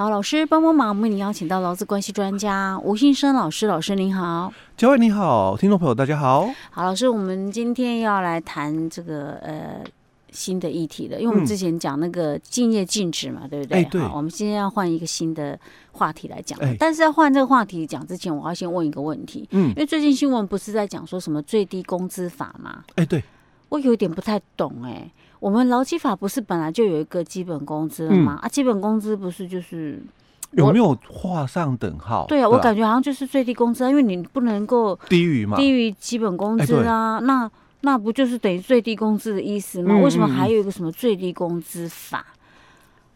好，老师帮帮忙，我们为您邀请到劳资关系专家吴信生老师，老师您好，嘉惠你好，听众朋友大家好。好，老师，我们今天要来谈这个呃新的议题了，因为我们之前讲那个竞业禁止嘛，嗯、对不对？哎、对。好，我们今天要换一个新的话题来讲，哎、但是在换这个话题讲之前，我要先问一个问题，嗯，因为最近新闻不是在讲说什么最低工资法吗？哎，对。我有点不太懂哎、欸，我们劳基法不是本来就有一个基本工资了吗？嗯、啊，基本工资不是就是有没有画上等号？对啊，我感觉好像就是最低工资，因为你不能够低于嘛，低于基本工资啊，欸、那那不就是等于最低工资的意思吗？嗯、为什么还有一个什么最低工资法？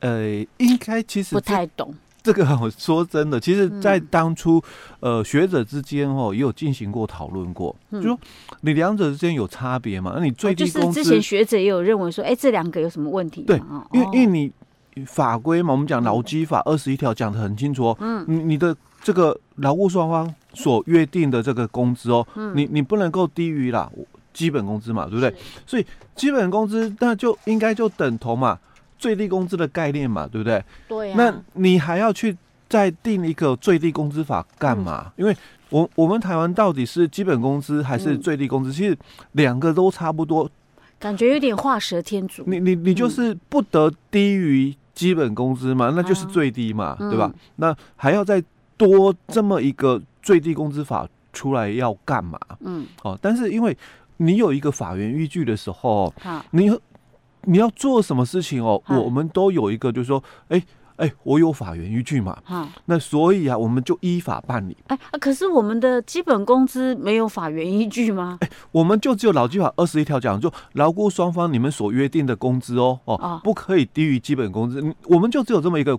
呃，应该其实不太懂。这个我说真的，其实，在当初，呃，学者之间哦，也有进行过讨论过，就说你两者之间有差别嘛？那你最低工资，之前学者也有认为说，哎，这两个有什么问题？对，因为因为你法规嘛，我们讲劳基法二十一条讲的很清楚哦，嗯，你你的这个劳务双方所约定的这个工资哦，你你不能够低于啦基本工资嘛，对不对？所以基本工资那就应该就等同嘛。最低工资的概念嘛，对不对？对呀。那你还要去再定一个最低工资法干嘛？嗯、因为我我们台湾到底是基本工资还是最低工资？嗯、其实两个都差不多，感觉有点画蛇添足。你你你就是不得低于基本工资嘛，嗯、那就是最低嘛，啊、对吧？嗯、那还要再多这么一个最低工资法出来要干嘛？嗯，哦，但是因为你有一个法源依据的时候，好，你。你要做什么事情哦？嗯、我们都有一个，就是说，哎、欸、哎、欸，我有法源依据嘛。哈、那所以啊，我们就依法办理。哎、欸，可是我们的基本工资没有法源依据吗？哎、欸，我们就只有劳基法二十一条讲，就劳雇双方你们所约定的工资哦哦，哦不可以低于基本工资。我们就只有这么一个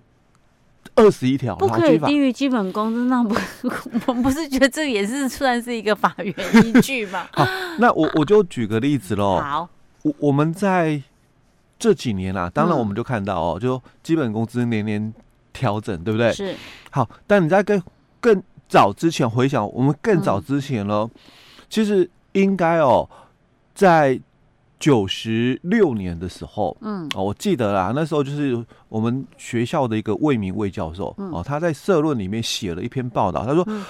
二十一条，不可以低于基本工资。那不，我们不是觉得这也是算是一个法源依据吗？好，那我我就举个例子喽。好，我我们在。这几年啊，当然我们就看到哦，嗯、就基本工资年年调整，对不对？是。好，但你在更更早之前回想，我们更早之前呢，嗯、其实应该哦，在九十六年的时候，嗯，哦，我记得啦，那时候就是我们学校的一个魏明魏教授，嗯、哦，他在社论里面写了一篇报道，他说，嗯、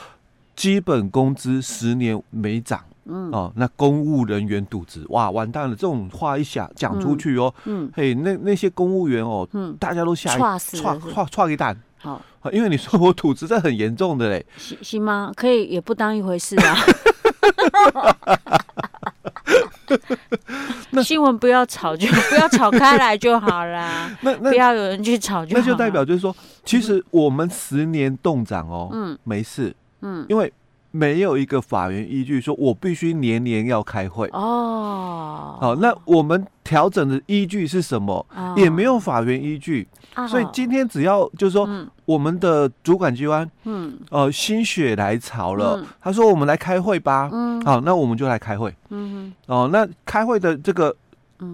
基本工资十年没涨。嗯哦，那公务人员渎职，哇，完蛋了！这种话一下讲出去哦，嗯，嘿，那那些公务员哦，嗯，大家都吓一剉剉剉一蛋，好，因为你说我渎职，这很严重的嘞，行行吗？可以也不当一回事啊。那新闻不要吵，就不要吵开来就好啦。那那不要有人去吵就好，那就代表就是说，其实我们十年冻涨哦，嗯，没事，嗯，因为。没有一个法源依据说，我必须年年要开会哦。好，那我们调整的依据是什么？哦、也没有法源依据。哦、所以今天只要就是说，嗯、我们的主管机关，嗯，呃，心血来潮了，嗯、他说我们来开会吧。嗯，好，那我们就来开会。嗯哼，哦，那开会的这个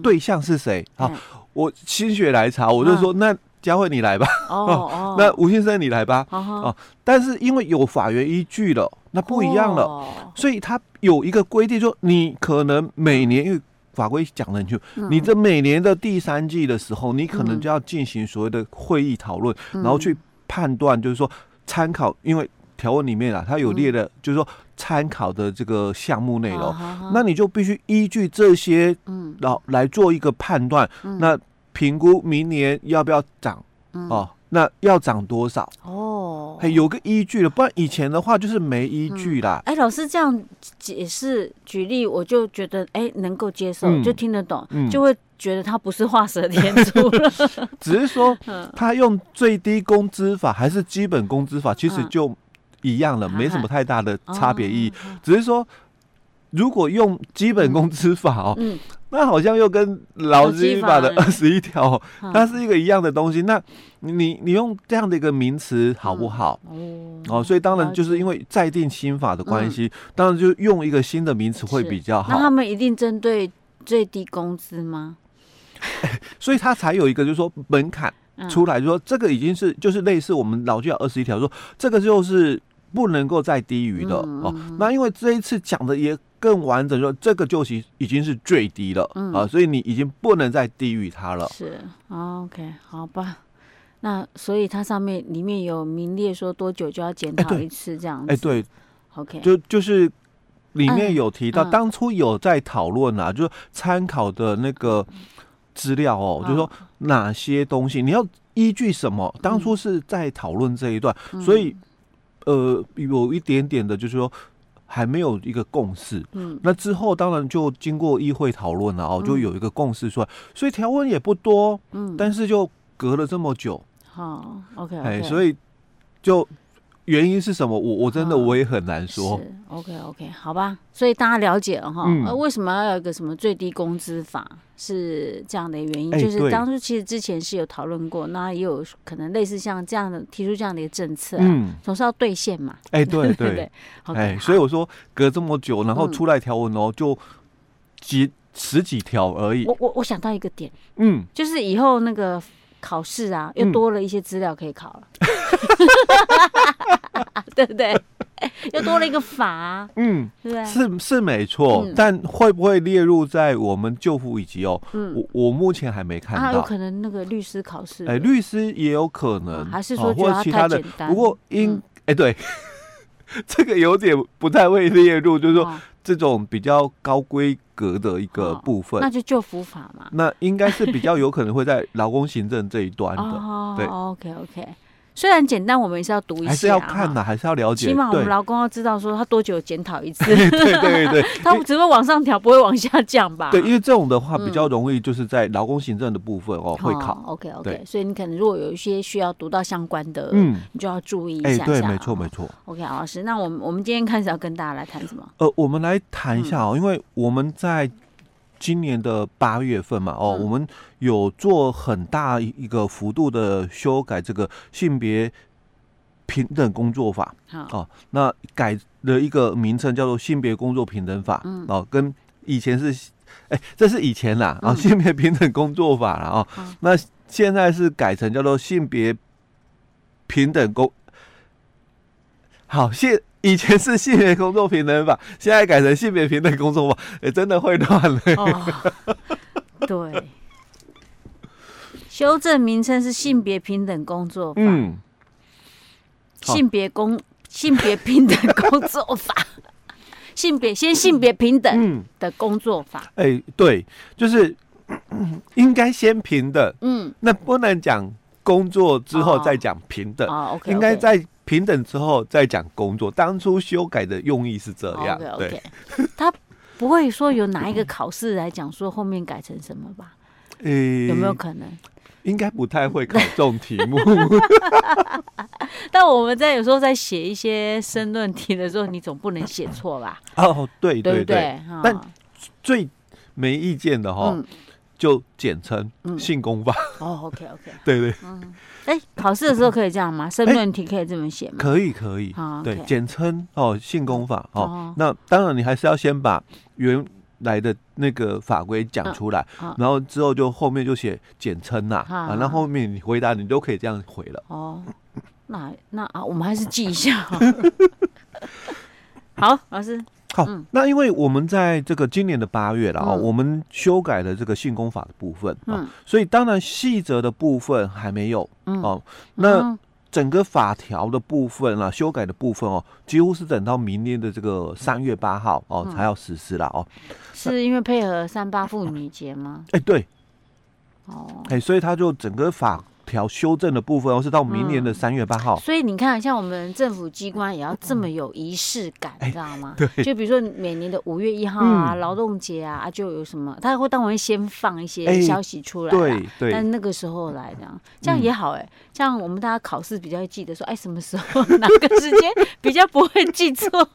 对象是谁？好，我心血来潮，我就说那。嘉慧，你来吧。哦 哦，那吴先生你来吧。哦，但是因为有法源依据了，那不一样了。所以他有一个规定，说你可能每年，因为法规讲的很清楚，你这每年的第三季的时候，你可能就要进行所谓的会议讨论，然后去判断，就是说参考，因为条文里面啊，它有列的，就是说参考的这个项目内容，那你就必须依据这些，嗯，然后来做一个判断。那评估明年要不要涨、嗯、哦？那要涨多少？哦，嘿有个依据了，不然以前的话就是没依据啦。哎、嗯欸，老师这样解释举例，我就觉得哎、欸、能够接受，嗯、就听得懂，嗯、就会觉得他不是画蛇添足了。只是说他用最低工资法还是基本工资法，其实就一样了，嗯、没什么太大的差别意义。哦、只是说如果用基本工资法哦。那好像又跟劳基法的二十一条，它是一个一样的东西。那你你用这样的一个名词好不好？哦，所以当然就是因为再定新法的关系，当然就用一个新的名词会比较好。那他们一定针对最低工资吗？所以他才有一个就是说门槛出来，就说这个已经是就是类似我们劳基法二十一条说这个就是不能够再低于的哦。那因为这一次讲的也。更完整说，这个就其已经是最低了，嗯、啊，所以你已经不能再低于它了。是，OK，好吧。那所以它上面里面有名列说多久就要检讨一次这样子。哎，对，OK，就就是里面有提到，当初有在讨论啊，就是参考的那个资料哦，就是说哪些东西你要依据什么？当初是在讨论这一段，所以呃，有一点点的，就是说。还没有一个共识，嗯，那之后当然就经过议会讨论了哦，就有一个共识出来，所以条文也不多，嗯，但是就隔了这么久，好，OK，哎，所以就。原因是什么？我我真的我也很难说。是 OK OK 好吧，所以大家了解了哈。嗯、为什么要有一个什么最低工资法？是这样的原因，欸、就是当初其实之前是有讨论过，那也有可能类似像这样的提出这样的一个政策，嗯，总是要兑现嘛。哎、欸，对对对，哎，所以我说隔这么久，然后出来条文哦，就几十几条而已。我我我想到一个点，嗯，就是以后那个。考试啊，又多了一些资料可以考了，嗯、对不对？又多了一个法，嗯，对？是是没错，嗯、但会不会列入在我们救护以及哦？嗯，我我目前还没看到，啊、有可能那个律师考试，哎，律师也有可能，啊、还是说觉得它太简单？不过应哎、嗯、对，这个有点不太会列入，就是说。哦这种比较高规格的一个部分，那就就服法嘛。那应该是比较有可能会在劳工行政这一端的。对，OK OK。虽然简单，我们也是要读一下，还是要看的，还是要了解。起码我们劳工要知道说他多久检讨一次。对 对对，他只会往上调，不会往下降吧？对，因为这种的话比较容易，就是在劳工行政的部分哦会考。OK OK，所以你可能如果有一些需要读到相关的，嗯，你就要注意一下。对，没错没错。OK，老师，那我们我们今天开始要跟大家来谈什么？呃，我们来谈一下哦，因为我们在。今年的八月份嘛，哦，我们有做很大一个幅度的修改，这个性别平等工作法，哦，那改了一个名称叫做性别工作平等法，哦，跟以前是，哎，这是以前啦，啊，性别平等工作法了，哦，那现在是改成叫做性别平等工，好，现。以前是性别工作平等法，现在改成性别平等工作法，也、欸、真的会乱了。哦，对，修正名称是性别平等工作法。嗯，性别工性别平等工作法，性别先性别平等的工作法。哎、欸，对，就是 应该先平等。嗯，那不能讲工作之后再讲平等。哦，okay, okay. 应该在。平等之后再讲工作，当初修改的用意是这样。Okay, okay. 对，他不会说有哪一个考试来讲说后面改成什么吧？欸、有没有可能？应该不太会考这种题目。但我们在有时候在写一些申论题的时候，你总不能写错吧？哦，对对对，对对但最没意见的哈。嗯就简称性工法哦，OK OK，对对，嗯，哎，考试的时候可以这样吗？申论题可以这么写吗？可以可以，对，简称哦，性工法哦。那当然你还是要先把原来的那个法规讲出来，然后之后就后面就写简称呐啊，那后面你回答你都可以这样回了。哦，那那啊，我们还是记一下。好，老师。好，那因为我们在这个今年的八月了啊，我们修改了这个性工法的部分啊，所以当然细则的部分还没有哦。那整个法条的部分啊，修改的部分哦，几乎是等到明年的这个三月八号哦才要实施了哦。是因为配合三八妇女节吗？哎，对。哦，哎，所以他就整个法。条修正的部分，哦，是到明年的三月八号，嗯。所以你看，像我们政府机关也要这么有仪式感，你、嗯、知道吗？对。就比如说每年的五月一号啊，劳、嗯、动节啊，就有什么，他会当然先放一些消息出来，对对。但那个时候来这样，这样也好哎，这样我们大家考试比较记得说，哎，什么时候 哪个时间比较不会记错。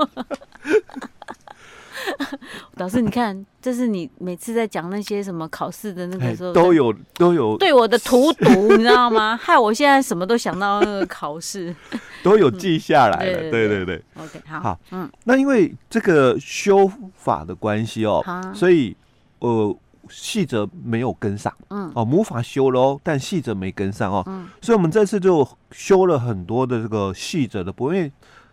老师，你看，这是你每次在讲那些什么考试的那个时候都有都有对我的荼毒，你知道吗？害我现在什么都想到那个考试，都有记下来了。对对对，OK，好，好，嗯，那因为这个修法的关系哦，所以呃细则没有跟上，嗯，哦，母法修了哦，但细则没跟上哦，嗯，所以我们这次就修了很多的这个细则的部分，因为。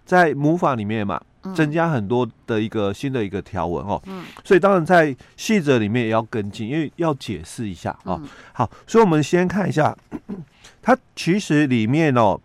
在母法里面嘛，增加很多的一个新的一个条文哦，嗯，所以当然在细则里面也要跟进，因为要解释一下哦。好，所以我们先看一下，它其实里面哦，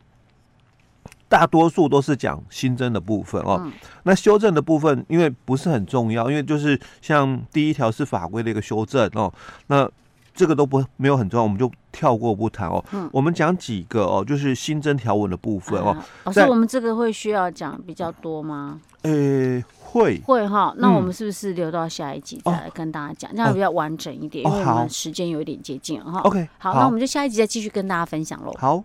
大多数都是讲新增的部分哦，那修正的部分因为不是很重要，因为就是像第一条是法规的一个修正哦，那。这个都不没有很重要，我们就跳过不谈哦。嗯，我们讲几个哦，就是新增条文的部分哦。老师，我们这个会需要讲比较多吗？呃，会会哈。那我们是不是留到下一集再来跟大家讲，这样比较完整一点？因为我们时间有一点接近哈。OK，好，那我们就下一集再继续跟大家分享喽。好。